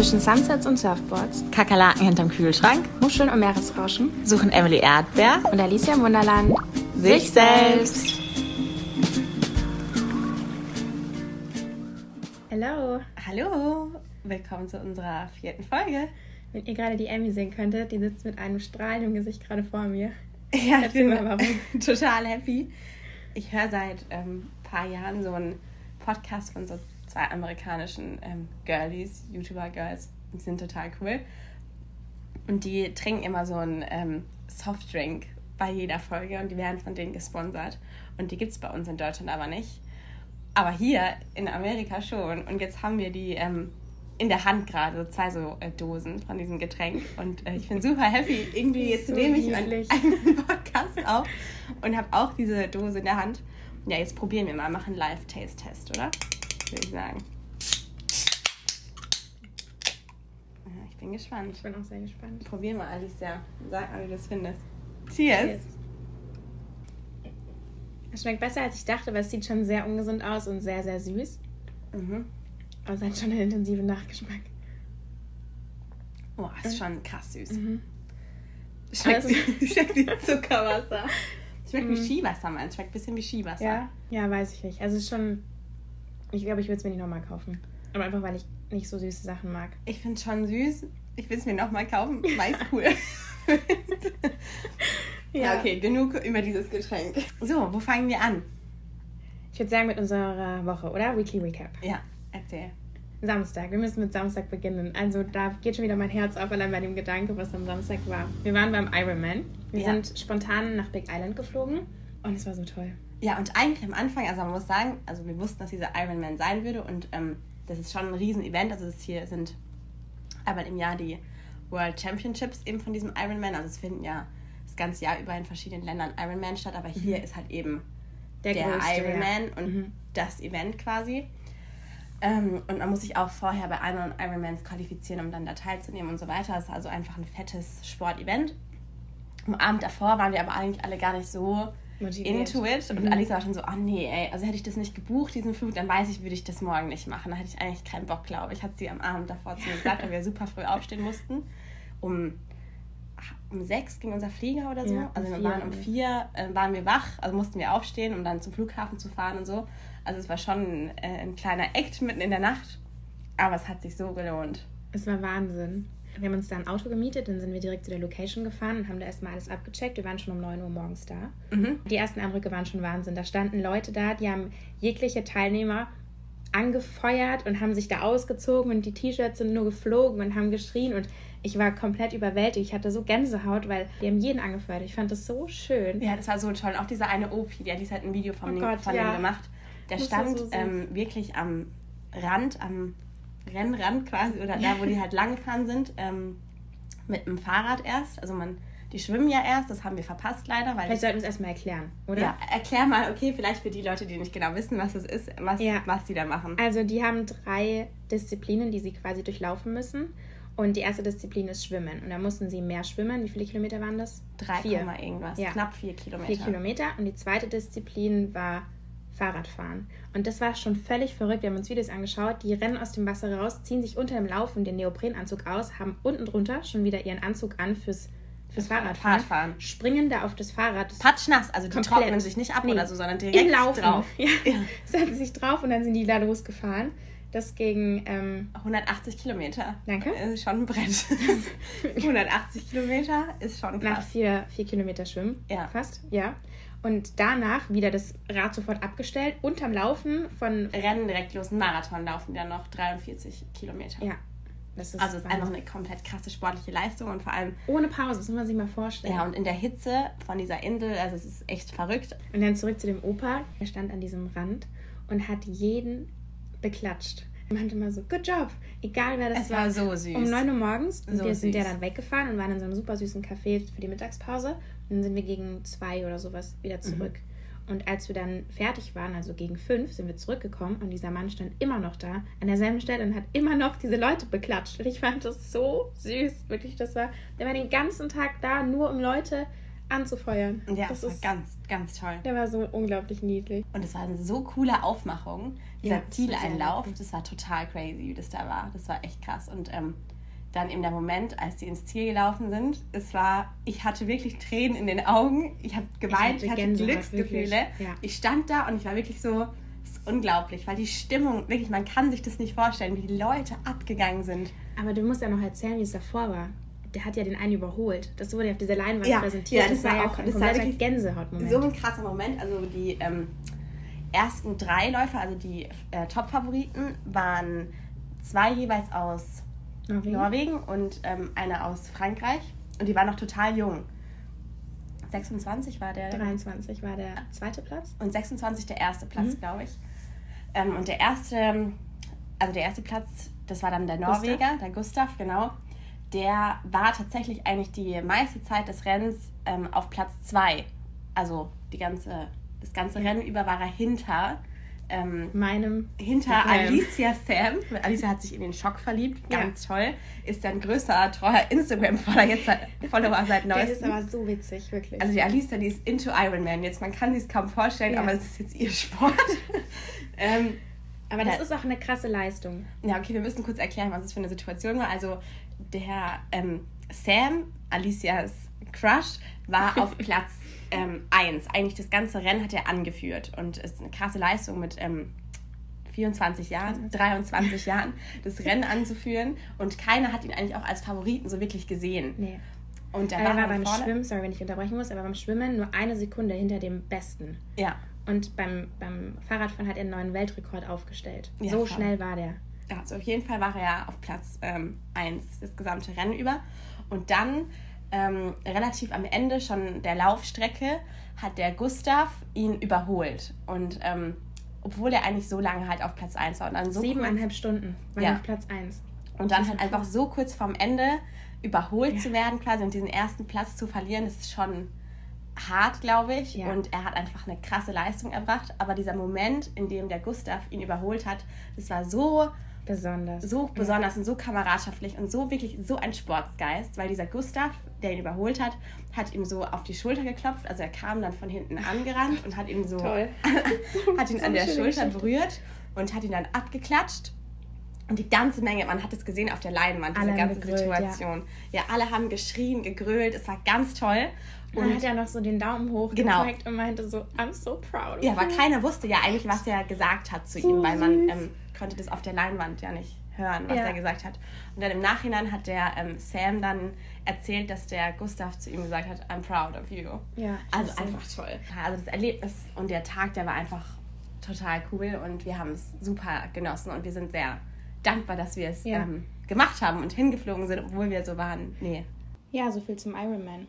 Zwischen Sunsets und Surfboards, Kakerlaken hinterm Kühlschrank, Muscheln und Meeresrauschen suchen Emily Erdbeer und Alicia im Wunderland sich selbst. Hallo. Hallo, willkommen zu unserer vierten Folge. Wenn ihr gerade die Emmy sehen könntet, die sitzt mit einem Strahl im Gesicht gerade vor mir. Ja, Erzähl mal, warum. total happy. Ich höre seit ein ähm, paar Jahren so einen Podcast von so zwei amerikanischen ähm, Girlies, YouTuber-Girls. Die sind total cool. Und die trinken immer so einen ähm, Softdrink bei jeder Folge und die werden von denen gesponsert. Und die gibt es bei uns in Deutschland aber nicht. Aber hier in Amerika schon. Und jetzt haben wir die ähm, in der Hand gerade, so zwei so äh, Dosen von diesem Getränk. Und äh, ich bin super happy. Irgendwie jetzt So nehme ich niedlich. einen Podcast auf und habe auch diese Dose in der Hand. Ja, jetzt probieren wir mal, machen einen Live-Taste-Test, oder? Würde ich sagen. Ja, ich bin gespannt. Ich bin auch sehr gespannt. Probier mal, Alicia. Sag mal, wie du das findest. Cheers. Es schmeckt besser, als ich dachte, weil es sieht schon sehr ungesund aus und sehr, sehr süß. Mhm. Aber es hat schon einen intensiven Nachgeschmack. Oh, ist schon krass süß. Mhm. Schmeckt, Also- schmeckt wie Zuckerwasser. Schmeckt wie Mhm. Skiwasser, man. Schmeckt ein bisschen wie Skiwasser. Ja? Ja, weiß ich nicht. Also es ist schon. Ich glaube, ich würde es mir nicht nochmal kaufen. Aber einfach, weil ich nicht so süße Sachen mag. Ich finde es schon süß. Ich will es mir nochmal kaufen, weil ich cool. ja, okay, genug über dieses Getränk. So, wo fangen wir an? Ich würde sagen, mit unserer Woche, oder? Weekly Recap. Ja, erzähl. Samstag. Wir müssen mit Samstag beginnen. Also da geht schon wieder mein Herz auf, allein bei dem Gedanke, was am Samstag war. Wir waren beim Ironman. Wir Ja. sind spontan nach Big Island geflogen und es war so toll. Ja, und eigentlich am Anfang, also man muss sagen, also wir wussten, dass dieser Ironman sein würde und ähm, das ist schon ein Riesen-Event. Also das hier sind einmal im Jahr die World Championships eben von diesem Ironman. Also es finden ja das ganze Jahr über in verschiedenen Ländern Ironman statt, aber hier ist halt eben der, größte, Ironman ja. und Mhm. das Event quasi. Ähm, und man muss sich auch vorher bei anderen Ironmans qualifizieren, um dann da teilzunehmen und so weiter. Das ist also einfach ein fettes Sportevent. Am Abend davor waren wir aber eigentlich alle gar nicht so Motiviert. into it. Und Mhm. Alice war schon so, oh nee, ey, also hätte ich das nicht gebucht, diesen Flug, dann weiß ich, würde ich das morgen nicht machen. Da hätte ich eigentlich keinen Bock, glaube ich. Hat sie am Abend davor zu mir gesagt, weil wir super früh aufstehen mussten. Um, um sechs ging unser Flieger oder so. Ja, also wir waren um vier, äh, waren wir wach, also mussten wir aufstehen, um dann zum Flughafen zu fahren und so. Also es war schon äh, ein kleiner Act mitten in der Nacht. Aber es hat sich so gelohnt. Es war Wahnsinn. Wir haben uns da ein Auto gemietet, dann sind wir direkt zu der Location gefahren und haben da erstmal alles abgecheckt. Wir waren schon um 9 Uhr morgens da. Mhm. Die ersten Eindrücke waren schon Wahnsinn. Da standen Leute da, die haben jegliche Teilnehmer angefeuert und haben sich da ausgezogen und die T-Shirts sind nur geflogen und haben geschrien und ich war komplett überwältigt. Ich hatte so Gänsehaut, weil wir haben jeden angefeuert. Ich fand das so schön. Ja, das war so toll. Auch dieser eine OP, der hat halt ein Video von, Oh Gott, von ja. gemacht. Der war stand so ähm, wirklich am Rand, am Rennrand quasi, oder da, wo die halt lang gefahren sind, ähm, mit dem Fahrrad erst. Also man, die schwimmen ja erst, das haben wir verpasst leider, weil Vielleicht sollten wir es erstmal erklären, oder? ja, erklär mal, okay, vielleicht für die Leute, die nicht genau wissen, was es ist, was, Ja. was die da machen. Also die haben drei Disziplinen, die sie quasi durchlaufen müssen. Und die erste Disziplin ist Schwimmen. Und da mussten sie mehr schwimmen. Wie viele Kilometer waren das? 3, vier. Irgendwas, Ja. knapp vier Kilometer. Vier Kilometer. Und die zweite Disziplin war Fahrradfahren. Und das war schon völlig verrückt. Wir haben uns Videos angeschaut. Die rennen aus dem Wasser raus, ziehen sich unter dem Laufen den Neoprenanzug aus, haben unten drunter schon wieder ihren Anzug an fürs, fürs Fahrradfahren. Fahrradfahren. Springen da auf das Fahrrad. Patschnass, also die Komplett. trocknen sich nicht ab Nee. oder so, sondern direkt Im Laufen. drauf. Ja. Ja. Setzen sich drauf und dann sind die da losgefahren. Das ging ähm, 180 Kilometer. Danke. Ist schon ein Brett. 180 Kilometer ist schon nach krass. vier, vier Kilometer Schwimmen. Ja. Fast, ja. Und danach wieder das Rad sofort abgestellt, unterm Laufen von. Rennen direkt los, Marathon laufen dann noch 43 Kilometer. Ja. Das ist Also es ist einfach eine komplett krasse sportliche Leistung und vor allem, Ohne Pause, das muss man sich mal vorstellen. ja, und in der Hitze von dieser Insel, also es ist echt verrückt. Und dann zurück zu dem Opa. Er stand an diesem Rand und hat jeden beklatscht. Er meinte mal so, good job. Egal wer das Es war so süß. Um 9 Uhr morgens So wir sind ja süß. dann weggefahren und waren in so einem super süßen Café für die Mittagspause. Dann sind wir gegen zwei oder sowas Mhm. wieder zurück. Und als wir dann fertig waren, also gegen fünf, sind wir zurückgekommen und dieser Mann stand immer noch da, an derselben Stelle und hat immer noch diese Leute beklatscht. Und ich fand das so süß. Wirklich, das war, der war den ganzen Tag da, nur um Leute anzufeuern. Ja, das das war ist, ganz, ganz toll. der war so unglaublich niedlich. Und es war eine so coole Aufmachung. Dieser Ja, das war Zieleinlauf, das war total crazy, wie das da war. Das war echt krass. Und ähm, dann eben der Moment, als die ins Ziel gelaufen sind, es war, ich hatte wirklich Tränen in den Augen. Ich habe geweint, hatte ich hatte, Glücksgefühle. Ja. Ich stand da und ich war wirklich so, das ist unglaublich, weil die Stimmung, wirklich, man kann sich das nicht vorstellen, wie die Leute abgegangen sind. Aber du musst ja noch erzählen, wie es davor war. Der hat ja den einen überholt. Das wurde ja auf dieser Leinwand Ja, präsentiert. ja, das war ja auch- ein das war wirklich Gänsehautmoment. So ein krasser Moment. Also die ähm, ersten drei Läufer, also die äh, Top-Favoriten, waren zwei jeweils aus Norwegen. Norwegen und ähm, einer aus Frankreich. Und die waren noch total jung. 26 war der 23 war der zweite Platz. und 26 der erste Platz, Mhm. glaube ich. Ähm, und der erste, also der erste Platz, das war dann der Gustav. Norweger, der Gustav, genau. Der war tatsächlich eigentlich die meiste Zeit des Rennens ähm, auf Platz 2. Also die ganze, das ganze Rennen über war er hinter, ähm, Meinem. hinter Sam. Alicia Sam. Alicia hat sich in den Schock verliebt, ganz toll. Ist ein größer, treuer Instagram-Follower jetzt seit, Follower seit Der ist neuestem. aber so witzig, wirklich. Also die Alicia, die ist into Ironman jetzt. Man kann sich es kaum vorstellen, Ja. aber es ist jetzt ihr Sport. ähm, aber das ja. ist auch eine krasse Leistung. ja, okay, wir müssen kurz erklären, was es für eine Situation war. Also der ähm, Sam, Alicias Crush, war auf Platz 1. Eigentlich das ganze Rennen hat er angeführt und ist eine krasse Leistung mit ähm, 24 Jahren, 23 Jahren, das Rennen anzuführen. Und keiner hat ihn eigentlich auch als Favoriten so wirklich gesehen. Nee. Und Er war dann beim vorne- Schwimmen, sorry, wenn ich unterbrechen muss, aber beim Schwimmen nur eine Sekunde hinter dem Besten. Ja, Und beim, beim Fahrradfahren hat er einen neuen Weltrekord aufgestellt. Ja, so voll. schnell war der. also auf jeden Fall war er auf Platz 1 das gesamte Rennen über. Und dann ähm, relativ am Ende schon der Laufstrecke hat der Gustav ihn überholt. Und ähm, obwohl er eigentlich so lange halt auf Platz 1 war und dann so kurz, Siebeneinhalb Stunden war Ja. er auf Platz 1. und dann halt einfach so kurz vorm Ende überholt Ja. zu werden quasi und diesen ersten Platz zu verlieren, das ist schon hart, glaube ich. Ja. Und er hat einfach eine krasse Leistung erbracht. Aber dieser Moment, in dem der Gustav ihn überholt hat, das war so Besonders. so besonders und so kameradschaftlich und so wirklich so ein Sportsgeist, weil dieser Gustav, der ihn überholt hat, hat ihm so auf die Schulter geklopft. Also er kam dann von hinten angerannt und hat ihn so hat ihn So an der Schulter Geschichte. berührt und hat ihn dann abgeklatscht. Und die ganze Menge, man hat es gesehen auf der Leinwand, diese Alle haben ganze gegrölt, ja. Situation. Ja. alle haben geschrien, gegrölt, es war ganz toll. Und Und hat er noch so den Daumen hoch Genau. gezeigt und meinte so, I'm so proud of ja, aber keiner wusste ja eigentlich, was er gesagt hat zu So ihm, weil man ähm, konnte das auf der Leinwand ja nicht hören, was Ja. er gesagt hat. Und dann im Nachhinein hat der ähm, Sam dann erzählt, dass der Gustav zu ihm gesagt hat, I'm proud of you. Ja, Also das ist einfach toll. Also das Erlebnis und der Tag, der war einfach total cool und wir haben es super genossen und wir sind sehr dankbar, dass wir es Ja. ähm, gemacht haben und hingeflogen sind, obwohl wir so waren. Nee. Ja, so viel zum Ironman.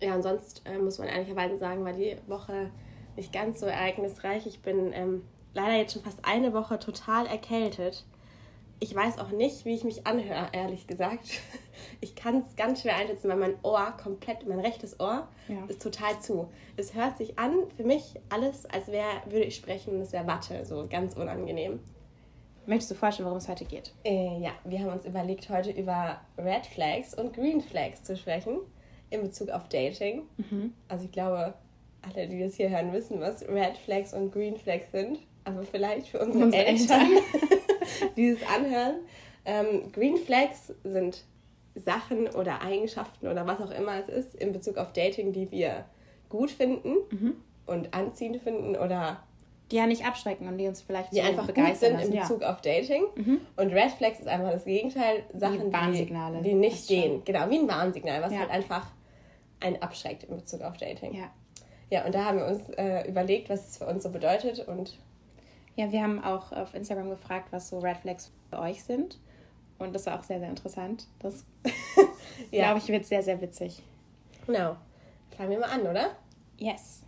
Ja, und sonst äh, muss man ehrlicherweise sagen, war die Woche nicht ganz so ereignisreich. Ich bin ähm, leider jetzt schon fast eine Woche total erkältet. Ich weiß auch nicht, wie ich mich anhöre, ehrlich gesagt. Ich kann es ganz schwer einschätzen, weil mein Ohr komplett, mein rechtes Ohr Ja. ist total zu. Es hört sich an für mich alles, als wäre, würde ich sprechen und es wäre Watte, so ganz unangenehm. Möchtest du vorstellen, worum es heute geht? Äh, ja, wir haben uns überlegt, heute über Red Flags und Green Flags zu sprechen in Bezug auf Dating. Also ich glaube, alle, die das hier hören, wissen, was Red Flags und Green Flags sind. Aber vielleicht für unsere, Unsere Eltern, die es anhören. Ähm, Green Flags sind Sachen oder Eigenschaften oder was auch immer es ist in Bezug auf Dating, die wir gut finden und anziehend finden oder Die ja nicht abschrecken und die uns vielleicht die so einfach gut begeistern sind in. Bezug auf Dating. Und Red Flags ist einfach das Gegenteil. Sachen, Warnsignale. die, die nicht gehen. Genau, wie ein Warnsignal, was Ja. halt einfach einen abschreckt in Bezug auf Dating. Ja. ja. Ja, und da haben wir uns äh, überlegt, was es für uns so bedeutet. Und Ja, wir haben auch auf Instagram gefragt, was so Red Flags für euch sind. Und das war auch sehr, sehr interessant. Das, Ja. glaube ich, wird sehr, sehr witzig. genau, fangen wir mal an, oder? Yes.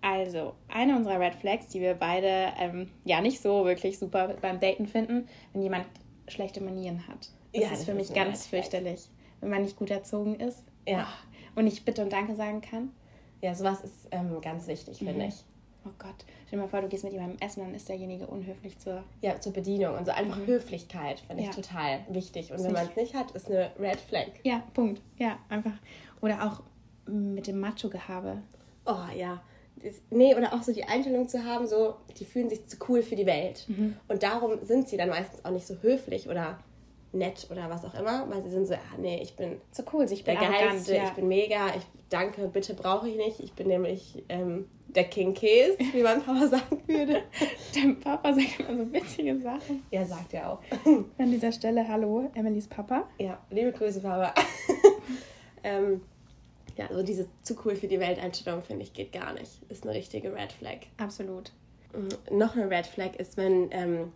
Also, eine unserer Red Flags, die wir beide ähm, ja nicht so wirklich super beim Daten finden, wenn jemand schlechte Manieren hat. Das Ja, ist das für ist mich ein ganz fürchterlich. Wenn man nicht gut erzogen ist Ja. und nicht Bitte und Danke sagen kann. Ja, sowas ist ähm, ganz wichtig, finde Mhm. ich. Oh Gott, stell dir mal vor, du gehst mit jemandem essen, dann ist derjenige unhöflich zur. Ja, zur Bedienung und so einfach Höflichkeit finde ich Ja. total wichtig. Und Ist wenn man es nicht hat, ist eine Red Flag. Ja, Punkt. Ja, einfach. Oder auch mit dem Macho-Gehabe. Oh ja. Nee, oder auch so die Einstellung zu haben, so, die fühlen sich zu cool für die Welt. Mhm. Und darum sind sie dann meistens auch nicht so höflich oder nett oder was auch immer, weil sie sind so, ah, nee, ich bin So cool, ich bin der Geilste, ja. ich bin mega, ich danke, bitte brauche ich nicht. Ich bin nämlich ähm, der King Käse, wie mein Papa sagen würde. Dein Papa sagt immer so witzige Sachen. Ja, sagt er auch. An dieser Stelle, hallo, Emilys Papa. Ja, liebe Grüße, Papa. ähm, ja, also diese zu cool für die Welteinstellung, finde ich, geht gar nicht. Ist eine richtige Red Flag. Absolut. Mhm. Noch eine Red Flag ist, wenn ähm,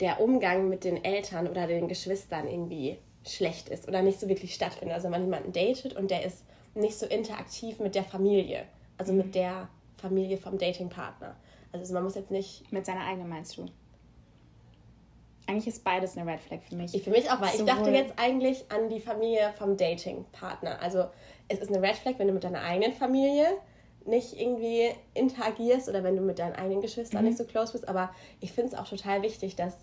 der Umgang mit den Eltern oder den Geschwistern irgendwie schlecht ist oder nicht so wirklich stattfindet. Also wenn man jemanden datet und der ist nicht so interaktiv mit der Familie, also mit der Familie vom Datingpartner. Also man muss jetzt nicht Mit seiner eigenen meinst du? Eigentlich ist beides eine Red Flag für mich. Ich für mich auch, weil ich Sowohl- dachte jetzt eigentlich an die Familie vom Datingpartner. Also es ist eine Red Flag, wenn du mit deiner eigenen Familie nicht irgendwie interagierst oder wenn du mit deinen eigenen Geschwistern Mhm. nicht so close bist. Aber ich finde es auch total wichtig, dass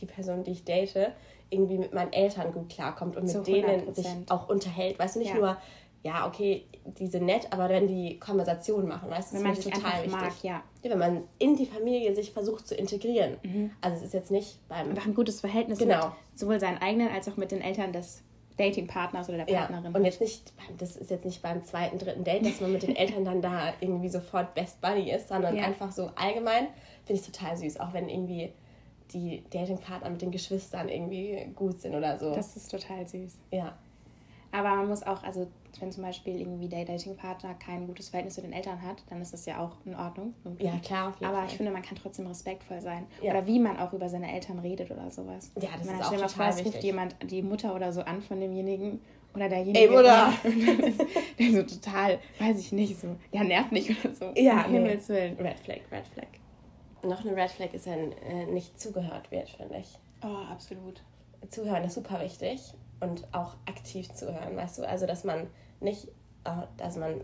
die Person, die ich date, irgendwie mit meinen Eltern gut klarkommt und Zu mit denen sich 100%. auch unterhält. Weißt du, nicht Ja. nur, ja, okay, die sind nett, aber wenn die Konversation machen, weißt du, das ich total wichtig. mag, ja. Ja, wenn man in die Familie sich versucht zu integrieren. Also es ist jetzt nicht beim Einfach ein gutes Verhältnis Genau. mit sowohl seinen eigenen als auch mit den Eltern des Datingpartners oder der Ja, Partnerin. und jetzt nicht, das ist jetzt nicht beim zweiten, dritten Date, dass man mit den Eltern dann da irgendwie sofort Best Buddy ist, sondern Ja. einfach so allgemein finde ich total süß, auch wenn irgendwie die Datingpartner mit den Geschwistern irgendwie gut sind oder so. das ist total süß. ja, Aber man muss auch, also wenn zum Beispiel irgendwie der Datingpartner kein gutes Verhältnis zu den Eltern hat, dann ist das ja auch in Ordnung. irgendwie. ja, klar, auf jeden Aber Fall. ich finde, man kann trotzdem respektvoll sein. Ja. Oder wie man auch über seine Eltern redet oder sowas. Ja, das man ist auch total vor, es ruft jemand die Mutter oder so an von demjenigen oder derjenige. Ey, ist der so total, weiß ich nicht, so, ja, nervt nicht oder so. Ja, um nee. Himmels Willen. Red Flag, Red Flag. Noch eine Red Flag ist, wenn äh, nicht zugehört wird, finde ich. Oh, absolut. Zuhören ist super wichtig und auch aktiv zuhören, weißt du? Also, dass man nicht, äh, dass man,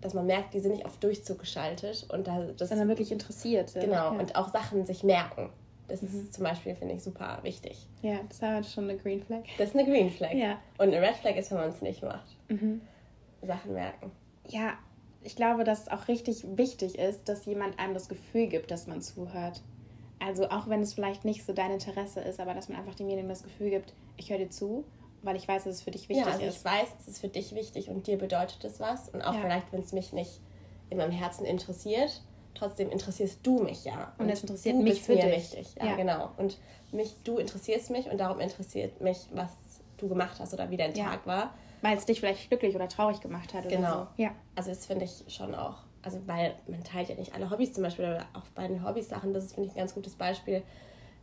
dass man merkt, die sind nicht auf Durchzug geschaltet und da, das Sondern wirklich interessiert. sind. Genau, Ja. und auch Sachen sich merken. Das ist zum Beispiel, finde ich, super wichtig. ja, das war schon eine Green Flag. Das ist eine Green Flag. Ja. Und eine Red Flag ist, wenn man es nicht macht. Mhm. Sachen merken. Ja, ich glaube, dass es auch richtig wichtig ist, dass jemand einem das Gefühl gibt, dass man zuhört. Also auch wenn es vielleicht nicht so dein Interesse ist, aber dass man einfach demjenigen das Gefühl gibt, ich höre dir zu, weil ich weiß, dass es für dich wichtig ja, also ist. ich weiß, es ist für dich wichtig und dir bedeutet es was. Und auch Ja. vielleicht, wenn es mich nicht in meinem Herzen interessiert, trotzdem interessierst du mich ja. Und es interessiert du mich bist für mir dich. wichtig. Ja, Ja. genau. Und mich, du interessierst mich und darum interessiert mich, was du gemacht hast oder wie dein Ja. Tag war. Weil es dich vielleicht glücklich oder traurig gemacht hat oder Genau. so. Ja. Also das finde ich schon auch, also weil man teilt ja nicht alle Hobbys zum Beispiel, oder auch bei den Hobbys-Sachen, das ist, finde ich, ein ganz gutes Beispiel,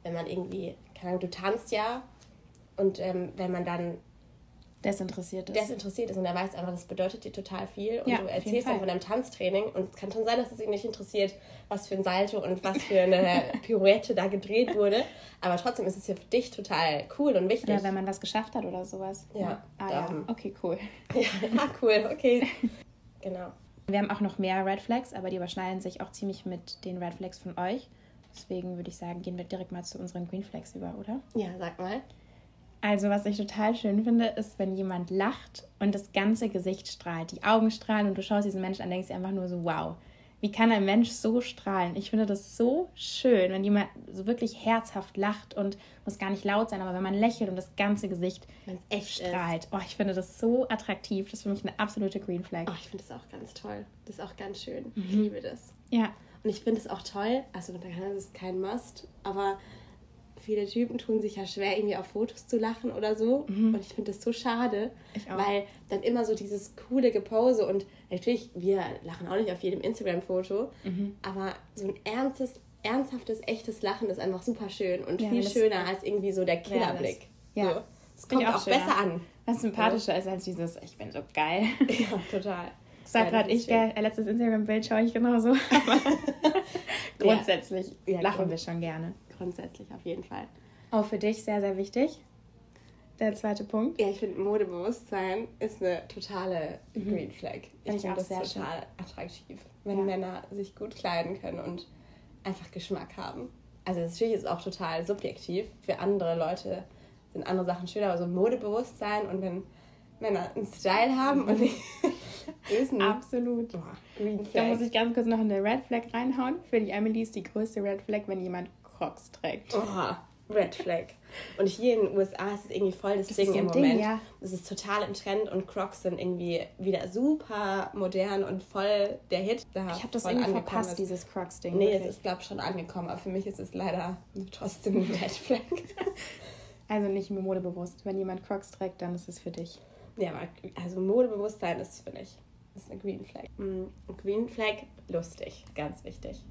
wenn man irgendwie, keine Ahnung, du tanzt ja und ähm, wenn man dann Desinteressiert ist. desinteressiert ist und er weiß einfach, das bedeutet dir total viel und Ja, du erzählst dann von deinem Tanztraining und es kann schon sein, dass es ihn nicht interessiert, was für ein Salto und was für eine Pirouette da gedreht wurde, aber trotzdem ist es ja für dich total cool und wichtig. oder wenn man was geschafft hat oder sowas. Ja, Ah ja, okay, cool. ja, ah, cool, okay. Genau. Wir haben auch noch mehr Red Flags, aber die überschneiden sich auch ziemlich mit den Red Flags von euch. Deswegen würde ich sagen, gehen wir direkt mal zu unseren Green Flags über, oder? Ja, sag mal. Also, was ich total schön finde, ist, wenn jemand lacht und das ganze Gesicht strahlt. Die Augen strahlen und du schaust diesen Menschen an, denkst dir einfach nur so, wow. Wie kann ein Mensch so strahlen? Ich finde das so schön, wenn jemand so wirklich herzhaft lacht und muss gar nicht laut sein, aber wenn man lächelt und das ganze Gesicht Wenn's echt ist. strahlt. Oh, ich finde das so attraktiv. Das ist für mich eine absolute Green Flag. Oh, ich finde das auch ganz toll. Das ist auch ganz schön. Mhm. Ich liebe das. Ja, Und ich finde es auch toll, also das ist kein Must, aber viele Typen tun sich ja schwer, irgendwie auf Fotos zu lachen oder so. Und ich finde das so schade, Mhm. Auch. weil dann immer so dieses coole Gepose und natürlich, wir lachen auch nicht auf jedem Instagram-Foto, Mhm. aber so ein ernstes, ernsthaftes, echtes Lachen ist einfach super schön und Ja, viel schöner als irgendwie so der Killerblick. Ja, So. das Es Find kommt auch, schöner. besser an. Was sympathischer ist als dieses, ich bin so geil. Ja, total. Das war Ja, gerade ich, gell? Äh, Letztes Instagram-Bild schaue ich genauso. Aber grundsätzlich Ja, lachen wir schon gerne. Grundsätzlich auf jeden Fall. Auch für dich sehr, sehr wichtig. Der zweite Punkt. Ja, ich finde Modebewusstsein ist eine totale Green Flag. Ich ich finde das sehr total attraktiv, wenn Ja. Männer sich gut kleiden können und einfach Geschmack haben. Also natürlich ist es auch total subjektiv. Für andere Leute sind andere Sachen schöner, aber so Modebewusstsein und wenn Männer einen Style haben und nicht Ist ein Absolut. Boah, Green Da Flag. muss ich ganz kurz noch eine Red Flag reinhauen. Für die Emily ist die größte Red Flag, wenn jemand Crocs trägt. Oha, Red Flag. Und hier in den USA ist es irgendwie voll das, Das Ding im Ding, Moment. ja. Das ist total im Trend und Crocs sind irgendwie wieder super modern und voll der Hit. Da Ich habe das irgendwie verpasst, ist. dieses Crocs-Ding. Nee, es wirklich. ist, glaube ich, schon angekommen, aber für mich ist es leider trotzdem ein Red Flag. Also nicht mehr modebewusst. Wenn jemand Crocs trägt, dann ist es für dich. ja, aber also Modebewusstsein ist für mich ist eine Green Flag. Mm, Green Flag, lustig, ganz wichtig.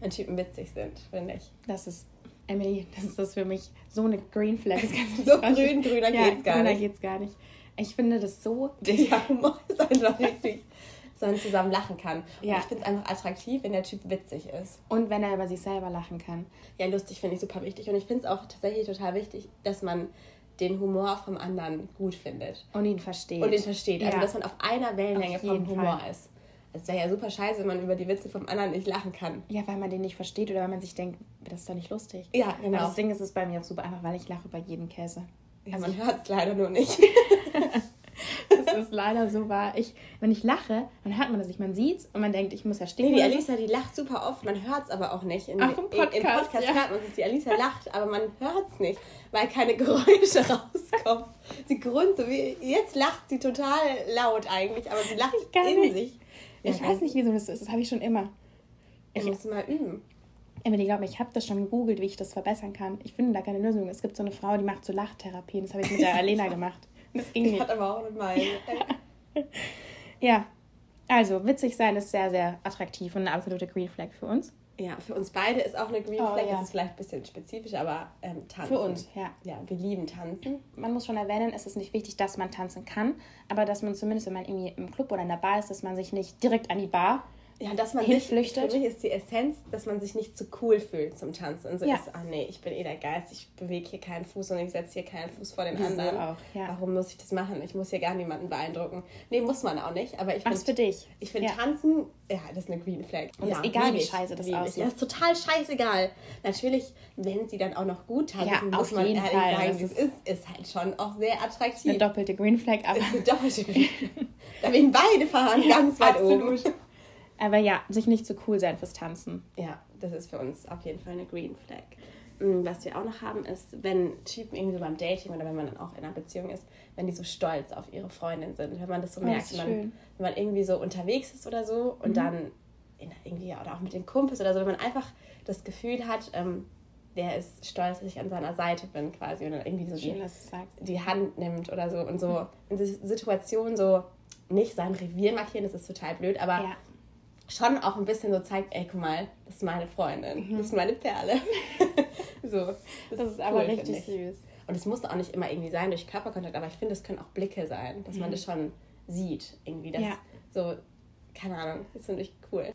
Wenn Typen witzig sind, finde ich. Das ist, Emily, das ist das für mich so eine Green Flag. So grün, grüner ja, geht's gar grüner nicht. geht's gar nicht. Ich finde das so. Der Humor ist einfach richtig, man zusammen lachen kann. Und Ja. ich finde es einfach attraktiv, wenn der Typ witzig ist. Und wenn er über sich selber lachen kann. Ja, lustig finde ich super wichtig. Und ich finde es auch tatsächlich total wichtig, dass man den Humor vom anderen gut findet. Und ihn versteht. Und ihn versteht. Also, Ja. dass man auf einer Wellenlänge Auf vom Humor Fall. ist. Es wäre ja super scheiße, wenn man über die Witze vom anderen nicht lachen kann. Ja, weil man den nicht versteht oder weil man sich denkt, das ist doch nicht lustig. Ja, Aber genau. das Ding ist es bei mir auch super einfach, weil ich lache über jeden Käse. Ja, man hört es leider nur nicht. Das ist leider so wahr. Ich, wenn ich lache, dann hört man das nicht. Man sieht's und man denkt, ich muss ja stehen. Nee, die. Alisa, die lacht super oft, man hört es aber auch nicht. In, Ach, im Podcast, Im Podcast ja. hört man es, die Alisa lacht, aber man hört es nicht, weil keine Geräusche rauskommen. Sie grunzt, so wie, jetzt lacht sie total laut eigentlich, aber sie lacht in nicht. sich. Ich weiß nicht, wieso das ist. Das habe ich schon immer. Ich muss mal üben. Emily, glaub mir, ich habe das schon gegoogelt, wie ich das verbessern kann. Ich finde da keine Lösung. Es gibt so eine Frau, die macht so Lachtherapien. Das habe ich mit der Alena gemacht. Das ging Ich nicht. hatte aber auch nicht mal. Ja. Also, witzig sein ist sehr, sehr attraktiv und eine absolute Green Flag für uns. Ja, für uns beide ist auch eine Green Oh, Flag. ja. Das ist vielleicht ein bisschen spezifisch, aber ähm, tanzen. Für uns, ja. Ja, wir lieben tanzen. Man muss schon erwähnen, es ist nicht wichtig, dass man tanzen kann, aber dass man zumindest, wenn man irgendwie im Club oder in der Bar ist, dass man sich nicht direkt an die Bar Ja, dass man sich, Hinflüchtet. für mich ist die Essenz, dass man sich nicht zu cool fühlt zum Tanzen. Und so Ja. ist, ah nee, ich bin eh der Geist, ich bewege hier keinen Fuß und ich setze hier keinen Fuß vor den anderen. auch, ja. Warum muss ich das machen? Ich muss hier gar niemanden beeindrucken. Nee, muss man auch nicht, aber ich Mach's für finde dich. ich finde Ja. Tanzen, ja, das ist eine Green Flag. Und ja, ist egal, wie scheiße das aussieht. Ja, ist total scheißegal. Natürlich, wenn sie dann auch noch gut tanzen, muss man ehrlich Fall. sagen, Das das ist- ist, halt schon auch sehr attraktiv. Eine doppelte Green Flag, aber, ist eine doppelte Green Flag. Da werden beide fahren ganz weit absolut. oben. Aber ja, sich nicht zu cool sein fürs Tanzen. Ja, das ist für uns auf jeden Fall eine Green Flag. Mm, Was wir auch noch haben, ist, wenn Typen irgendwie so beim Dating oder wenn man dann auch in einer Beziehung ist, wenn die so stolz auf ihre Freundin sind, wenn man das so Oh, merkt, das man, wenn man irgendwie so unterwegs ist oder so und dann in, irgendwie oder auch mit den Kumpels oder so, wenn man einfach das Gefühl hat, ähm, der ist stolz, dass ich an seiner Seite bin quasi und dann irgendwie so Schön, die, die Hand nimmt oder so und so in Si- Situationen so nicht sein Revier markieren, das ist total blöd, aber Ja. Schon auch ein bisschen so zeigt, ey, guck mal, das ist meine Freundin, das ist meine Perle. so, Das ist aber cool, richtig finde ich. süß. Und es muss auch nicht immer irgendwie sein durch Körperkontakt, aber ich finde, es können auch Blicke sein, dass man das schon sieht, irgendwie. Das Mhm. Ja. so, keine Ahnung, das finde ich cool.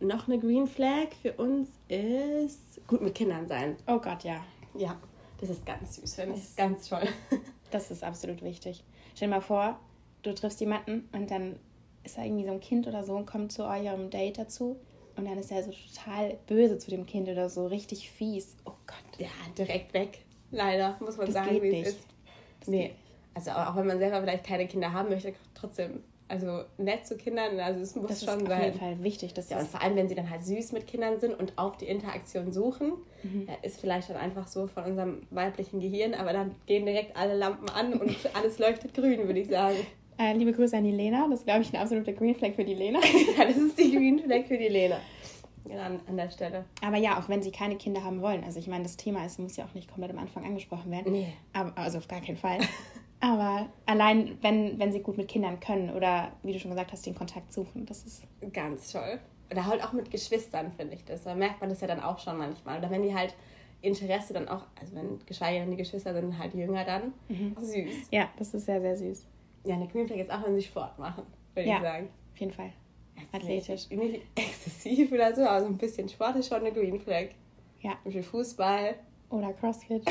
Noch eine Green Flag für uns ist gut mit Kindern sein. Oh Gott, ja. Ja, das ist ganz süß, finde ich. Das- Ganz toll. Das ist absolut wichtig. Stell dir mal vor, du triffst jemanden und dann ist da irgendwie so ein Kind oder so und kommt zu eurem Date dazu und dann ist er so total böse zu dem Kind oder so, richtig fies. Oh Gott. Ja, direkt weg. Leider, muss man Das sagen, geht wie nicht. es ist. Nee, also auch wenn man selber vielleicht keine Kinder haben möchte, trotzdem, also nett zu Kindern, also es muss Das ist schon auf sein. jeden Fall wichtig. Das Ja, und ist, vor allem, wenn sie dann halt süß mit Kindern sind und auch die Interaktion suchen, Mhm. ist vielleicht dann einfach so von unserem weiblichen Gehirn, aber dann gehen direkt alle Lampen an und alles leuchtet grün, würde ich sagen. Äh, liebe Grüße an die Lena. Das ist, glaube ich, ein absoluter Green Flag für die Lena. Ja, das ist die Green Flag für die Lena. Ja, an, an der Stelle. Aber ja, auch wenn sie keine Kinder haben wollen. Also ich meine, das Thema ist, muss ja auch nicht komplett am Anfang angesprochen werden. Nee. Aber, also auf gar keinen Fall. Aber allein, wenn, wenn sie gut mit Kindern können oder, wie du schon gesagt hast, den Kontakt suchen, das ist Ganz toll. Oder halt auch mit Geschwistern, finde ich das. Da merkt man das ja dann auch schon manchmal. Oder wenn die halt Interesse dann auch, also wenn geschweige denn die Geschwister sind halt jünger dann, süß. Ja, das ist sehr, sehr süß. Ja, eine Green Flag ist auch, wenn sie Sport machen, würde Ja. ich sagen. Auf jeden Fall. Athletisch. Nicht, nicht exzessiv oder so, aber so ein bisschen Sport ist schon eine Green Flag. Ja. Zum Beispiel Fußball. Oder CrossFit.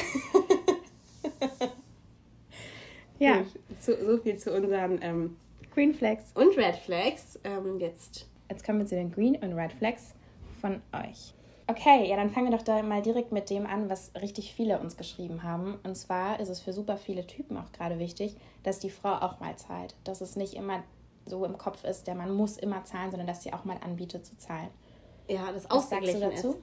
ja, So, so viel zu unseren ähm, Green Flags. und Red Flags. Ähm, jetzt Jetzt kommen wir zu den Green und Red Flags von euch. Okay, ja, dann fangen wir doch da mal direkt mit dem an, was richtig viele uns geschrieben haben. Und zwar ist es für super viele Typen auch gerade wichtig, dass die Frau auch mal zahlt. Dass es nicht immer so im Kopf ist, der man muss immer zahlen, sondern dass sie auch mal anbietet zu zahlen. Ja, das Was sagst du dazu? ist.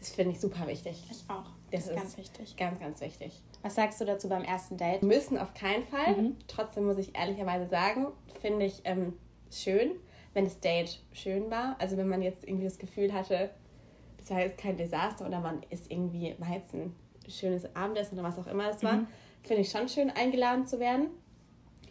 Das finde ich super wichtig. Ich auch. Das, Das, ist ist ganz wichtig. Ganz, ganz wichtig. Was sagst du dazu beim ersten Date? Müssen auf keinen Fall. Mhm. Trotzdem muss ich ehrlicherweise sagen, finde ich ähm, schön, wenn das Date schön war. Also wenn man jetzt irgendwie das Gefühl hatte, das war jetzt kein Desaster oder man ist irgendwie, war jetzt ein schönes Abendessen oder was auch immer es war, Mhm. finde ich schon schön, eingeladen zu werden.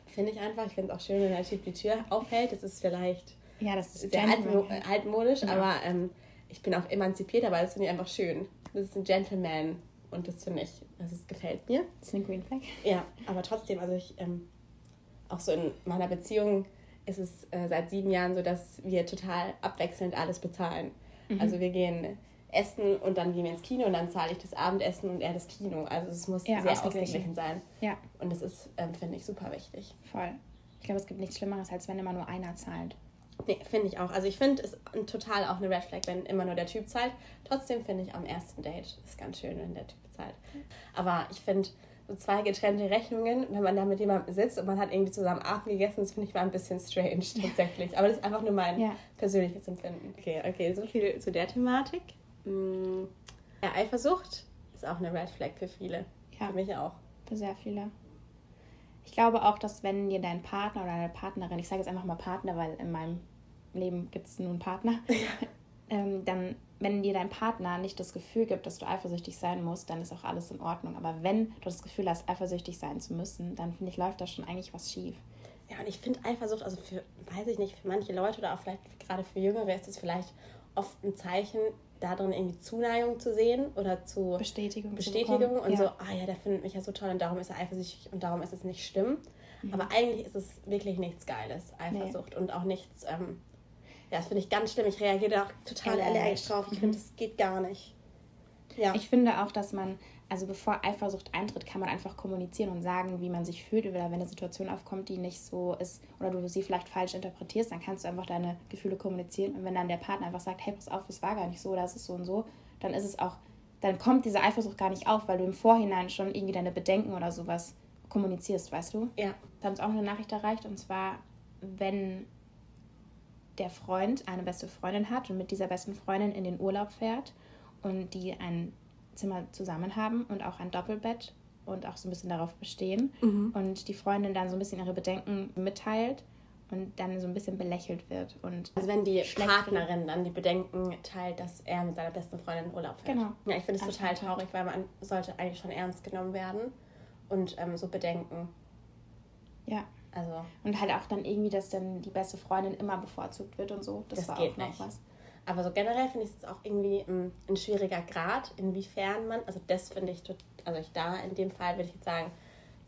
Finde ich einfach. Ich finde es auch schön, wenn der Typ die Tür aufhält. Das ist vielleicht Ja, das ist sehr altmo altmodisch, Ja. aber ähm, ich bin auch emanzipiert, aber das finde ich einfach schön. Das ist ein Gentleman und das finde ich, das ist, gefällt mir. Das ist eine Green Flag. Ja, aber trotzdem, also ich, ähm, auch so in meiner Beziehung ist es äh, seit sieben Jahren so, dass wir total abwechselnd alles bezahlen. Mhm. Also wir gehen essen und dann gehen wir ins Kino und dann zahle ich das Abendessen und er das Kino. Also es muss Ja, sehr ausgeglichen. sein. Ja, Und das ist, ähm, finde ich, super wichtig. voll. Ich glaube, es gibt nichts Schlimmeres, als wenn immer nur einer zahlt. Nee, finde ich auch. Also ich finde es total auch eine Red Flag, wenn immer nur der Typ zahlt. Trotzdem finde ich am ersten Date ist ganz schön, wenn der Typ zahlt. Aber ich finde so zwei getrennte Rechnungen, wenn man da mit jemandem sitzt und man hat irgendwie zusammen Abend gegessen, das finde ich mal ein bisschen strange tatsächlich. Aber das ist einfach nur mein Ja. persönliches Empfinden. Okay, okay, so viel zu der Thematik. Mm, Ja, Eifersucht ist auch eine Red Flag für viele. Ja. Für mich auch. Für sehr viele. Ich glaube auch, dass wenn dir dein Partner oder deine Partnerin, ich sage jetzt einfach mal Partner, weil in meinem Leben gibt es einen Partner, ähm, dann, wenn dir dein Partner nicht das Gefühl gibt, dass du eifersüchtig sein musst, dann ist auch alles in Ordnung. Aber wenn du das Gefühl hast, eifersüchtig sein zu müssen, dann finde ich, läuft da schon eigentlich was schief. Ja, und ich finde Eifersucht, also für, weiß ich nicht, für manche Leute oder auch vielleicht gerade für Jüngere ist es vielleicht oft ein Zeichen, darin irgendwie Zuneigung zu sehen oder zu Bestätigung. zu Bestätigung bekommen. und ja. so, ah ja, der findet mich ja so toll und darum ist er eifersüchtig und darum ist es nicht schlimm. Mhm. Aber eigentlich ist es wirklich nichts Geiles, Eifersucht und auch nichts, ähm, ja, das finde ich ganz schlimm. Ich reagiere da auch total Allergisch. drauf. Ich Mhm. finde, das geht gar nicht. Ja. Ich finde auch, dass man, also bevor Eifersucht eintritt, kann man einfach kommunizieren und sagen, wie man sich fühlt oder wenn eine Situation aufkommt, die nicht so ist oder du sie vielleicht falsch interpretierst, dann kannst du einfach deine Gefühle kommunizieren und wenn dann der Partner einfach sagt, hey, pass auf, es war gar nicht so oder es ist so und so, dann ist es auch, dann kommt diese Eifersucht gar nicht auf, weil du im Vorhinein schon irgendwie deine Bedenken oder sowas kommunizierst, weißt du? ja. Da hat uns auch eine Nachricht erreicht und zwar, wenn der Freund eine beste Freundin hat und mit dieser besten Freundin in den Urlaub fährt und die ein Zimmer zusammen haben und auch ein Doppelbett und auch so ein bisschen darauf bestehen Mhm. und die Freundin dann so ein bisschen ihre Bedenken mitteilt und dann so ein bisschen belächelt wird und Also wenn die Partnerin dann die Bedenken teilt, dass er mit seiner besten Freundin in Urlaub fährt. Genau. Ja, ich finde es total traurig, weil man sollte eigentlich schon ernst genommen werden und ähm, so Bedenken. ja Also und halt auch dann irgendwie, dass dann die beste Freundin immer bevorzugt wird und so. Das, Das war geht auch noch nicht. was. Aber so generell finde ich es auch irgendwie ähm, ein schwieriger Grad, inwiefern man, also das finde ich, also ich da in dem Fall würde ich jetzt sagen,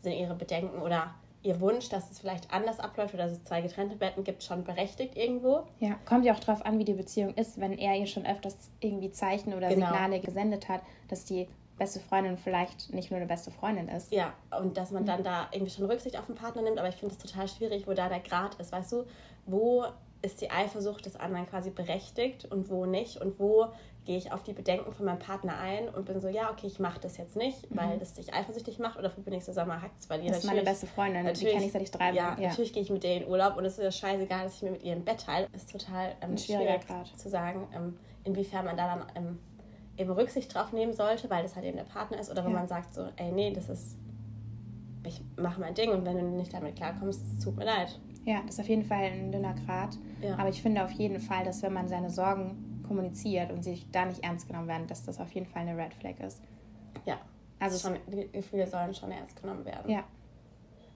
sind ihre Bedenken oder ihr Wunsch, dass es vielleicht anders abläuft oder dass es zwei getrennte Betten gibt, schon berechtigt irgendwo. Ja, kommt ja auch drauf an, wie die Beziehung ist. Wenn er ihr schon öfters irgendwie Zeichen oder Genau. Signale gesendet hat, dass die beste Freundin vielleicht nicht nur eine beste Freundin ist. Ja, und dass man dann da irgendwie schon Rücksicht auf den Partner nimmt, aber ich finde es total schwierig, wo da der Grad ist, weißt du, wo ist die Eifersucht des anderen quasi berechtigt und wo nicht und wo gehe ich auf die Bedenken von meinem Partner ein und bin so, ja, okay, ich mache das jetzt nicht, weil das dich eifersüchtig macht oder bin ich so, sag mal, hackt's bei dir Das ist meine beste Freundin. Die natürlich- kenne ich seit ich drei bin. Ja, natürlich gehe ich mit dir in Urlaub und es ist ja scheißegal, dass ich mir mit ihr ein Bett teile. Ist total ähm, schwierig Grad. zu sagen, ähm, inwiefern man da dann ähm, eben Rücksicht drauf nehmen sollte, weil das halt eben der Partner ist. Oder wenn Ja. man sagt so, ey, nee, das ist, ich mache mein Ding und wenn du nicht damit klarkommst, tut mir leid. Ja, das ist auf jeden Fall ein dünner Grad. Ja. Aber ich finde auf jeden Fall, dass wenn man seine Sorgen kommuniziert und sich da nicht ernst genommen werden, dass das auf jeden Fall eine Red Flag ist. Ja, Also schon, die Gefühle sollen schon ernst genommen werden. ja,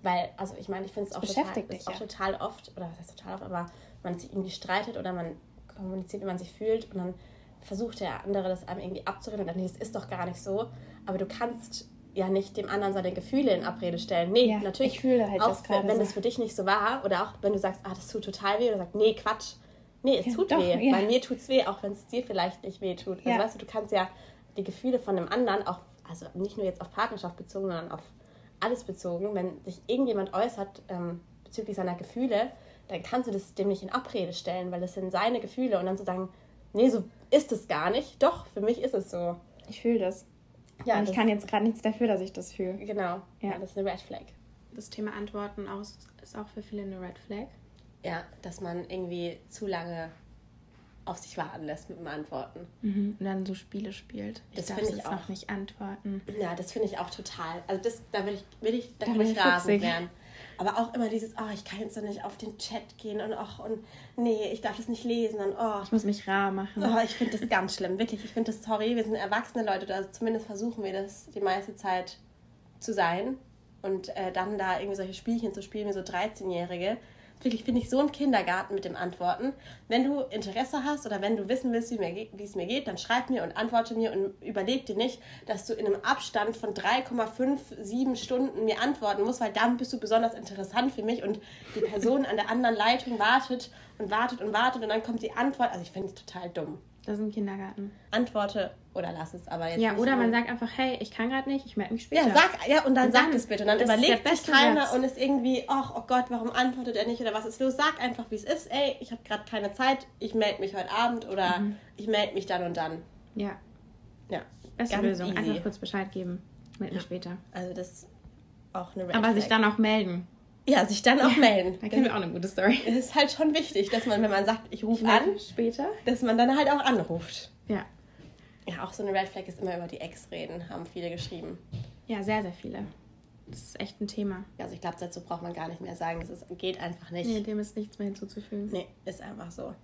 Weil, also ich meine, ich finde es auch, total, dich, auch ja. total oft, oder was heißt total oft, aber man sich irgendwie streitet oder man kommuniziert, wie man sich fühlt und dann versucht der andere das einem irgendwie abzureden und dann, nee, das ist doch gar nicht so. Aber du kannst ja nicht dem anderen seine Gefühle in Abrede stellen. Nee, Ja, natürlich. ich fühle halt auch das wenn so. das für dich nicht so war oder auch wenn du sagst, ah, das tut total weh oder sagst, nee, Quatsch. Nee, es Ja, tut doch, weh. ja. Bei mir tut es weh, auch wenn es dir vielleicht nicht weh tut. Also weißt du, du kannst ja die Gefühle von dem anderen auch, also nicht nur jetzt auf Partnerschaft bezogen, sondern auf alles bezogen, wenn sich irgendjemand äußert ähm, bezüglich seiner Gefühle, dann kannst du das dem nicht in Abrede stellen, weil das sind seine Gefühle und dann zu sagen, nee, so ist es gar nicht. Doch, für mich ist es so. ich fühle das. Ja, und ich kann jetzt gerade nichts dafür, dass ich das fühle. Genau. Ja. Ja. das ist eine Red Flag. Das Thema Antworten aus ist auch für viele eine Red Flag. Ja, dass man irgendwie zu lange auf sich warten lässt mit dem Antworten. Mhm. Und dann so Spiele spielt. Ich Das darf finde ich auch. noch nicht antworten. Ja, das finde ich auch total. Also das, da will ich, will ich, da, Da kann ich rasend werden. Aber auch immer dieses, oh, ich kann jetzt doch nicht auf den Chat gehen und ach, und nee, ich darf das nicht lesen und oh, Ich muss mich rar machen. oh ich finde das ganz schlimm. Wirklich, ich finde das sorry. Wir sind erwachsene Leute, oder zumindest versuchen wir das die meiste Zeit zu sein. Und äh, dann da irgendwie solche Spielchen zu spielen wie so 13-Jährige. Wirklich finde ich so ein Kindergarten mit dem Antworten. Wenn du Interesse hast oder wenn du wissen willst, wie, mir wie es mir geht, dann schreib mir und antworte mir und überleg dir nicht, dass du in einem Abstand von 3,57 Stunden mir antworten musst, weil dann bist du besonders interessant für mich und die Person an der anderen Leitung wartet und wartet und wartet und dann kommt die Antwort. Also ich finde es total dumm. Das ist ein Kindergarten. Antworte oder lass es aber jetzt Ja, oder man sagt einfach, hey, ich kann gerade nicht, ich melde mich später. ja, sag, ja, und dann Und sag dann, es bitte. Und dann überlegt sich keiner Satz. und ist irgendwie, ach, oh Gott, warum antwortet er nicht oder was ist los? Sag einfach, wie es ist. Ey, ich habe gerade keine Zeit, ich melde mich heute Abend oder Mhm. ich melde mich dann und dann. Ja, Ja, beste ganz Lösung. easy. Einfach kurz Bescheid geben. Melde mich später. Also das ist auch eine Red Aber sich Flag. dann auch melden. Ja, sich dann auch melden. Da kennen wir auch eine gute Story. Es ist halt schon wichtig, dass man, wenn man sagt, ich rufe an, Später? dass man dann halt auch anruft. Ja. Ja, auch so eine Red Flag ist immer über die Ex reden, haben viele geschrieben. Ja, sehr, sehr viele. Das ist echt ein Thema. Also ich glaube, dazu braucht man gar nicht mehr sagen. Das ist, geht einfach nicht. Nee, dem ist nichts mehr hinzuzufügen. Nee, ist einfach so.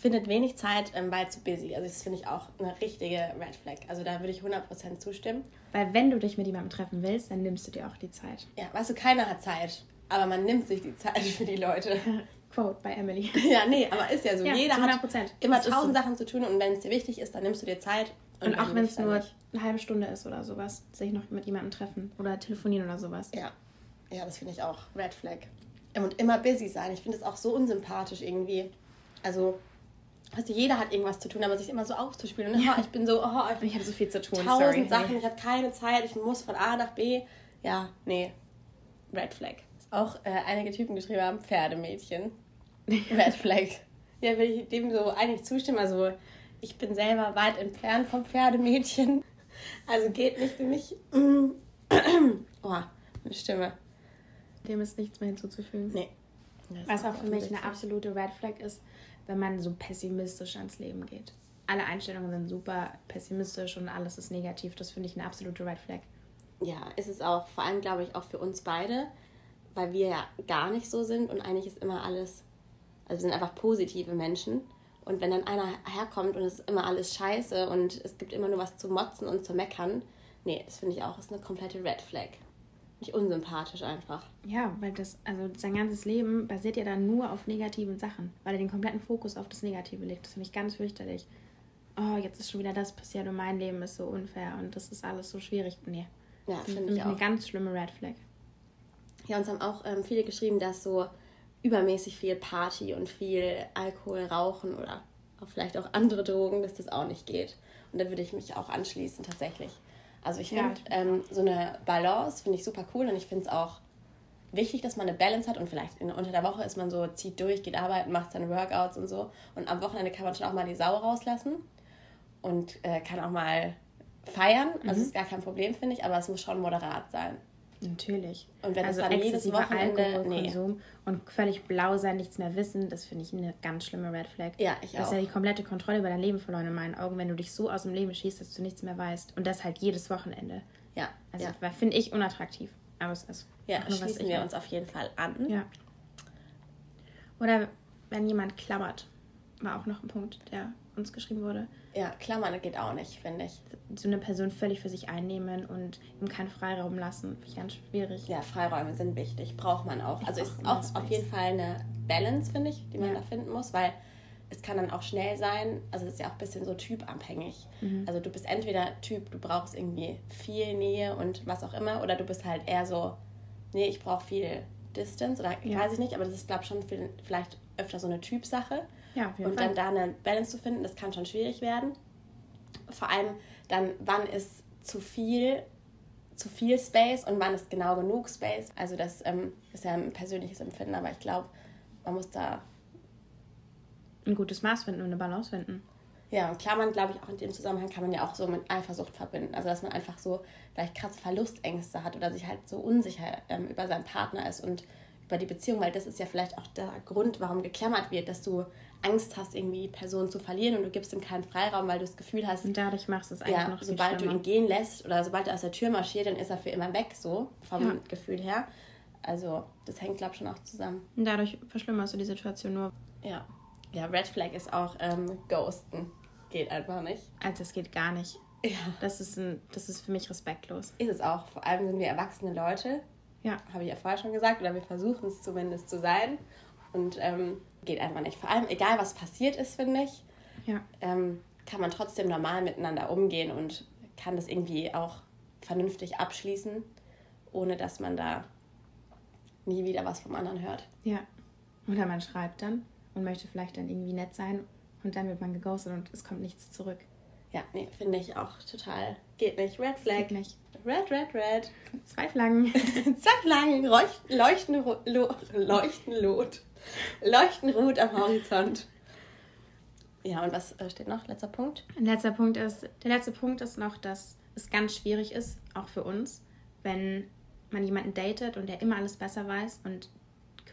Findet wenig Zeit, ähm, weil zu busy. Also das finde ich auch eine richtige Red Flag. Also da würde ich 100% zustimmen. Weil wenn du dich mit jemandem treffen willst, dann nimmst du dir auch die Zeit. Ja, weißt du, keiner hat Zeit. Aber man nimmt sich die Zeit für die Leute. Quote bei Emily. ja, nee, aber ist ja so. Ja, Jeder zu hat 100%. immer tausend so. Sachen zu tun und wenn es dir wichtig ist, dann nimmst du dir Zeit. Und auch wenn es nur nicht. eine halbe Stunde ist oder sowas, sich noch mit jemandem treffen oder telefonieren oder sowas. Ja, ja das finde ich auch Red Flag. Und immer busy sein. Ich finde es auch so unsympathisch irgendwie. Also, du, jeder hat irgendwas zu tun, aber sich immer so aufzuspielen. Und, Ja. oh, ich bin so, oh, ich Ich habe so viel zu tun. tausend sorry. Sachen, ich habe keine Zeit, ich muss von A nach B. Ja, nee. Red Flag. Auch äh, einige Typen geschrieben haben, Pferdemädchen. Red Flag. Ja, will ich dem so eigentlich zustimmen. Also, ich bin selber weit entfernt vom Pferdemädchen. Also geht nicht für mich. Oh, meine Stimme. Dem ist nichts mehr hinzuzufügen. Nee. Was auch für mich eine absolute Red Flag ist, wenn man so pessimistisch ans Leben geht. Alle Einstellungen sind super pessimistisch und alles ist negativ. Das finde ich eine absolute Red Flag. Ja, ist es auch. Vor allem, glaube ich, auch für uns beide, weil wir ja gar nicht so sind und eigentlich ist immer alles, also wir sind einfach positive Menschen. Und wenn dann einer herkommt und es ist immer alles scheiße und es gibt immer nur was zu motzen und zu meckern, nee, das finde ich auch, ist eine komplette Red Flag. Nicht unsympathisch einfach. Ja, weil das, also sein ganzes Leben basiert ja dann nur auf negativen Sachen, weil er den kompletten Fokus auf das Negative legt. Das finde ich ganz fürchterlich. Oh, jetzt ist schon wieder das passiert und mein Leben ist so unfair und das ist alles so schwierig. Nee, Ja, das finde ich ich eine auch. ganz schlimme Red Flag. Ja, uns haben auch ähm, viele geschrieben, dass so übermäßig viel Party und viel Alkohol, Rauchen oder auch vielleicht auch andere Drogen, dass das auch nicht geht. Und da würde ich mich auch anschließen tatsächlich. Also ich Ja, finde find ähm, so eine Balance finde ich super cool und ich finde es auch wichtig, dass man eine Balance hat und vielleicht in, unter der Woche ist man so, zieht durch, geht arbeiten, macht seine Workouts und so. Und am Wochenende kann man schon auch mal die Sau rauslassen und äh, kann auch mal feiern. Also ist gar kein Problem, finde ich, aber es muss schon moderat sein. Natürlich. Und wenn also es dann jedes Wochenende- Alkoholkonsum und völlig blau sein, nichts mehr wissen, das finde ich eine ganz schlimme Red Flag. Ja, ich Du hast auch. ja die komplette Kontrolle über dein Leben verloren in meinen Augen, wenn du dich so aus dem Leben schießt, dass du nichts mehr weißt. Und das halt jedes Wochenende. Ja, Also ja. finde ich unattraktiv. Aber es ist Ja, auch nur, schließen wir uns auf jeden Fall an. Ja. Oder wenn jemand klammert, war auch noch ein Punkt, der uns geschrieben wurde. Ja, Klammern geht auch nicht, finde ich. So eine Person völlig für sich einnehmen und ihm keinen Freiraum lassen. Finde ich ganz schwierig. Ja, Freiräume sind wichtig, braucht man auch. Also brauch ist auch Space. auf jeden Fall eine Balance, finde ich, die man Ja. da finden muss, weil es kann dann auch schnell sein, also das ist ja auch ein bisschen so typabhängig. Mhm. Also du bist entweder Typ, du brauchst irgendwie viel Nähe und was auch immer, oder du bist halt eher so, nee, ich brauche viel Distance oder Ja. weiß ich nicht, aber das ist, glaube ich, schon viel, vielleicht öfter so eine Typsache. Ja, auf jeden Und Fall. dann da eine Balance zu finden, das kann schon schwierig werden. Vor allem dann, wann ist zu viel, zu viel Space und wann ist genau genug Space. Also das ähm, ist ja ein persönliches Empfinden, aber ich glaube, man muss da, ein gutes Maß finden und eine Balance finden. ja, und Klammern, glaube ich, auch in dem Zusammenhang kann man ja auch so mit Eifersucht verbinden. Also dass man einfach so vielleicht krasse Verlustängste hat oder sich halt so unsicher ähm, über seinen Partner ist und über die Beziehung, weil das ist ja vielleicht auch der Grund, warum geklammert wird, dass du Angst hast, irgendwie die Person zu verlieren und du gibst ihm keinen Freiraum, weil du das Gefühl hast. Und dadurch machst du es eigentlich ja, noch Sobald du ihn gehen lässt oder sobald er aus der Tür marschiert, dann ist er für immer weg, so vom ja. Gefühl her. Also, das hängt, glaube ich, schon auch zusammen. Und dadurch verschlimmerst du die Situation nur. Ja. Ja, Red Flag ist auch ähm, Ghosten. Geht einfach nicht. Also, das geht gar nicht. Ja. Das ist, ein, das ist für mich respektlos. Ist es auch. Vor allem sind wir erwachsene Leute. Ja. Habe ich ja vorher schon gesagt. Oder wir versuchen es zumindest zu sein. Und ähm, geht einfach nicht. Vor allem, egal was passiert ist, finde ich, ja. ähm, kann man trotzdem normal miteinander umgehen und kann das irgendwie auch vernünftig abschließen, ohne dass man da nie wieder was vom anderen hört. Ja. Oder man schreibt dann und möchte vielleicht dann irgendwie nett sein und dann wird man geghostet und es kommt nichts zurück. Ja, nee, finde ich auch total. Geht nicht. Red Flag. Geht nicht. Red, red, red. Zwei Flaggen. Zwei Flaggen. Leuchten, leuchten, lo, leuchten, lot. Leuchten rot am Horizont. Ja, und was äh, steht noch? Letzter Punkt? Ein letzter Punkt ist, der letzte Punkt ist noch, dass es ganz schwierig ist, auch für uns, wenn man jemanden datet und der immer alles besser weiß und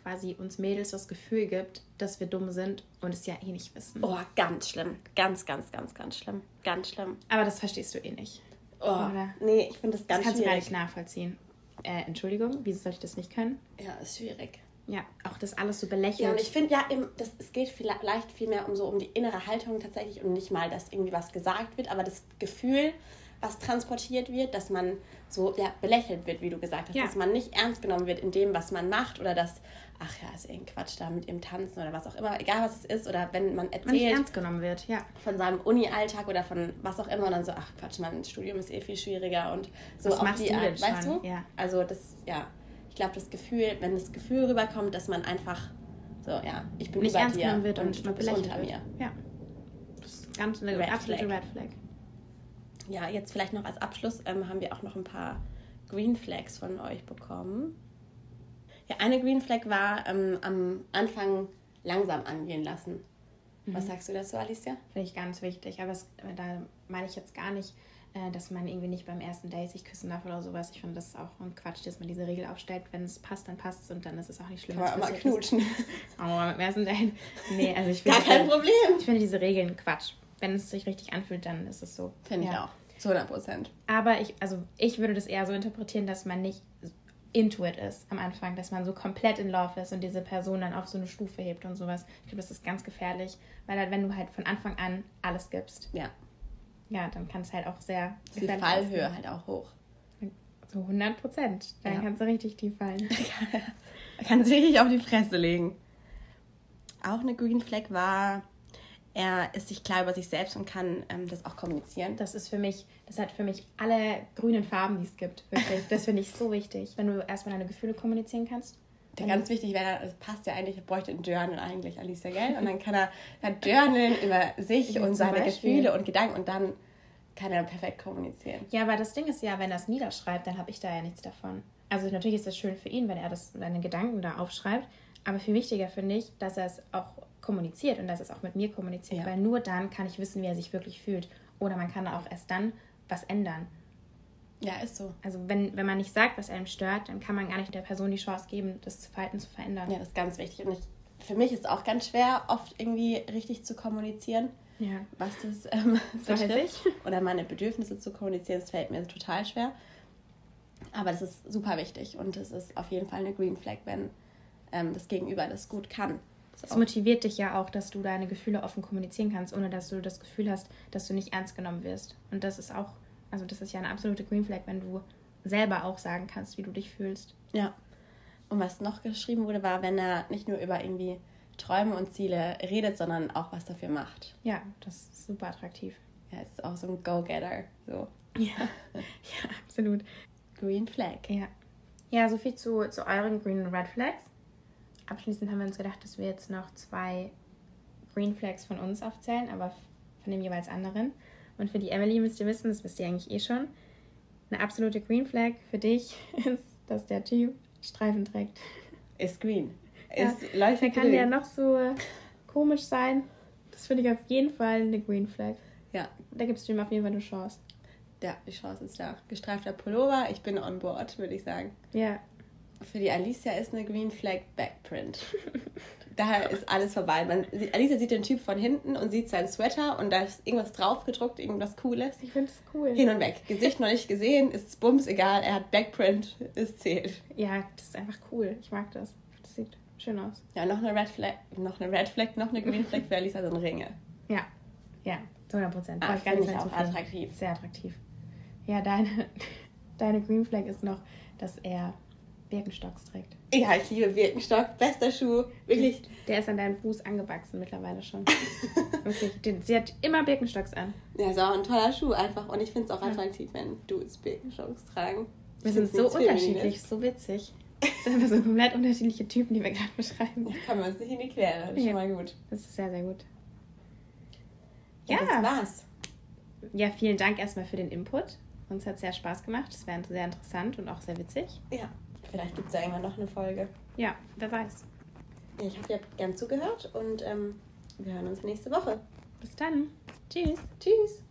quasi uns Mädels das Gefühl gibt, dass wir dumm sind und es ja eh nicht wissen. Oh, ganz schlimm. Ganz, ganz, ganz, ganz schlimm. Ganz schlimm. Aber das verstehst du eh nicht. Oh, Oder? nee, ich finde das ganz das kannst schwierig. du gar nicht nachvollziehen. Äh, Entschuldigung, wieso soll ich das nicht können? Ja, ist schwierig. Ja, auch das alles so belächelt. Ja, und ich finde ja, im, das, es geht vielleicht viel mehr um so um die innere Haltung tatsächlich und nicht mal, dass irgendwie was gesagt wird, aber das Gefühl, was transportiert wird, dass man so ja, belächelt wird, wie du gesagt hast, ja. dass man nicht ernst genommen wird in dem, was man macht oder dass, ach ja, ist irgendein Quatsch da mit ihm tanzen oder was auch immer, egal was es ist oder wenn man erzählt. Man nicht ernst genommen wird, ja. Von seinem Uni-Alltag oder von was auch immer und dann so, ach Quatsch, mein Studium ist eh viel schwieriger und so was auf die Art, weißt du? Ja. Also das, ja ich glaube, das Gefühl, wenn das Gefühl rüberkommt, dass man einfach so, ja, ich bin nicht über ernst dir wird und, und du bist unter mir. Ja. Das ist ganz eine Red absolute Flag. Red Flag. Ja, jetzt vielleicht noch als Abschluss ähm, haben wir auch noch ein paar Green Flags von euch bekommen. Ja, eine Green Flag war ähm, am Anfang langsam angehen lassen. Was mhm. sagst du dazu, Alicia? Finde ich ganz wichtig, aber es, da meine ich jetzt gar nicht äh, dass man irgendwie nicht beim ersten Date sich küssen darf oder sowas. Ich finde das auch ein Quatsch, dass man diese Regel aufstellt. Wenn es passt, dann passt es und dann ist es auch nicht schlimm. Aber mal knutschen. Aber beim ersten Date. Nee, also ich finde. Gar kein Problem. Ich finde diese Regeln Quatsch. Wenn es sich richtig anfühlt, dann ist es so. Finde ja. ich auch. Zu 100 Prozent. Aber ich, also ich würde das eher so interpretieren, dass man nicht into it ist am Anfang, dass man so komplett in Love ist und diese Person dann auf so eine Stufe hebt und sowas. Ich glaube, das ist ganz gefährlich, weil halt, wenn du halt von Anfang an alles gibst, ja ja, dann kann es halt auch sehr. Die Fallhöhe halt auch hoch. So 100 Prozent. Dann ja. kannst du richtig tief fallen. kannst du richtig auf die Fresse legen. Auch eine Green Flag war, er ist sich klar über sich selbst und kann ähm, das auch kommunizieren. Das ist für mich, das hat für mich alle grünen Farben, die es gibt. Wirklich. Das finde ich so wichtig, wenn du erstmal deine Gefühle kommunizieren kannst. Der ganz wichtig wäre, das passt ja eigentlich, er bräuchte ein Journal eigentlich, Alicia, gell? Und dann kann er dann journalen über sich und seine. Gefühle und Gedanken und dann kann er perfekt kommunizieren. Ja, aber das Ding ist ja, wenn er es niederschreibt, dann habe ich da ja nichts davon. Also natürlich ist das schön für ihn, wenn er das, seine Gedanken da aufschreibt, aber viel wichtiger finde ich, dass er es auch kommuniziert und dass er es auch mit mir kommuniziert, ja. weil nur dann kann ich wissen, wie er sich wirklich fühlt. Oder man kann auch erst dann was ändern. Ja, ist so. Also wenn, wenn man nicht sagt, was einem stört, dann kann man gar nicht der Person die Chance geben, das Verhalten zu verändern. Ja, das ist ganz wichtig. Und ich, für mich ist es auch ganz schwer, oft irgendwie richtig zu kommunizieren. Ja. Was das ähm, betrifft. Oder meine Bedürfnisse zu kommunizieren, das fällt mir total schwer. Aber das ist super wichtig und es ist auf jeden Fall eine Green Flag, wenn ähm, das Gegenüber das gut kann. Es motiviert dich ja auch, dass du deine Gefühle offen kommunizieren kannst, ohne dass du das Gefühl hast, dass du nicht ernst genommen wirst. Und das ist auch also das ist ja eine absolute Green Flag, wenn du selber auch sagen kannst, wie du dich fühlst. Ja. Und was noch geschrieben wurde, war, wenn er nicht nur über irgendwie Träume und Ziele redet, sondern auch was dafür macht. Ja, das ist super attraktiv. Ja, ist auch so ein Go-Getter. So. Ja. ja, absolut. Green Flag. Ja. Ja, so viel zu, zu euren Green und Red Flags. Abschließend haben wir uns gedacht, dass wir jetzt noch zwei Green Flags von uns aufzählen, aber von dem jeweils anderen. Und für die Emily müsst ihr wissen, das wisst ihr eigentlich eh schon, eine absolute Green Flag für dich ist, dass der Typ Streifen trägt. Ist green. Ist ja, leuchtend Der kann ja noch so komisch sein. Das finde ich auf jeden Fall eine Green Flag. Ja. Da gibst du ihm auf jeden Fall eine Chance. Ja, die Chance ist da. Gestreifter Pullover, ich bin on board, würde ich sagen. Ja. Für die Alicia ist eine Green Flag Backprint. Daher ist alles vorbei. Man, Alicia sieht den Typ von hinten und sieht seinen Sweater und da ist irgendwas drauf gedruckt, irgendwas Cooles. Ich finde es cool. Hin und weg. Gesicht noch nicht gesehen, ist Bums egal. Er hat Backprint, es zählt. Ja, das ist einfach cool. Ich mag das. Das sieht schön aus. Ja, noch eine Red Flag, noch eine Red Flag, noch eine Green Flag für Alicia sind Ringe. Ja, ja, zu 100 Prozent. Ah, Brauche ich auch attraktiv. Sehr attraktiv. Ja, deine, deine Green Flag ist noch, dass er Birkenstocks trägt. Ja, ich liebe Birkenstock. Bester Schuh. Wirklich. Der ist an deinem Fuß angewachsen mittlerweile schon. Wirklich. Sie hat immer Birkenstocks an. Ja, ist auch ein toller Schuh einfach. Und ich finde es auch attraktiv, wenn Dudes Birkenstocks tragen. Wir Ich sind so unterschiedlich, so witzig. Das sind einfach so komplett unterschiedliche Typen, die wir gerade beschreiben. Da kann man uns nicht in die Quere. Das ist Ja. schon mal gut. Das ist sehr, sehr gut. Ja, Ja. das war's. Ja, vielen Dank erstmal für den Input. Uns hat sehr Spaß gemacht. Es war sehr interessant und auch sehr witzig. Ja. Vielleicht gibt es ja irgendwann noch eine Folge. Ja, wer weiß. Ich hoffe, ihr habt gern zugehört und ähm, wir hören uns nächste Woche. Bis dann. Tschüss. Tschüss.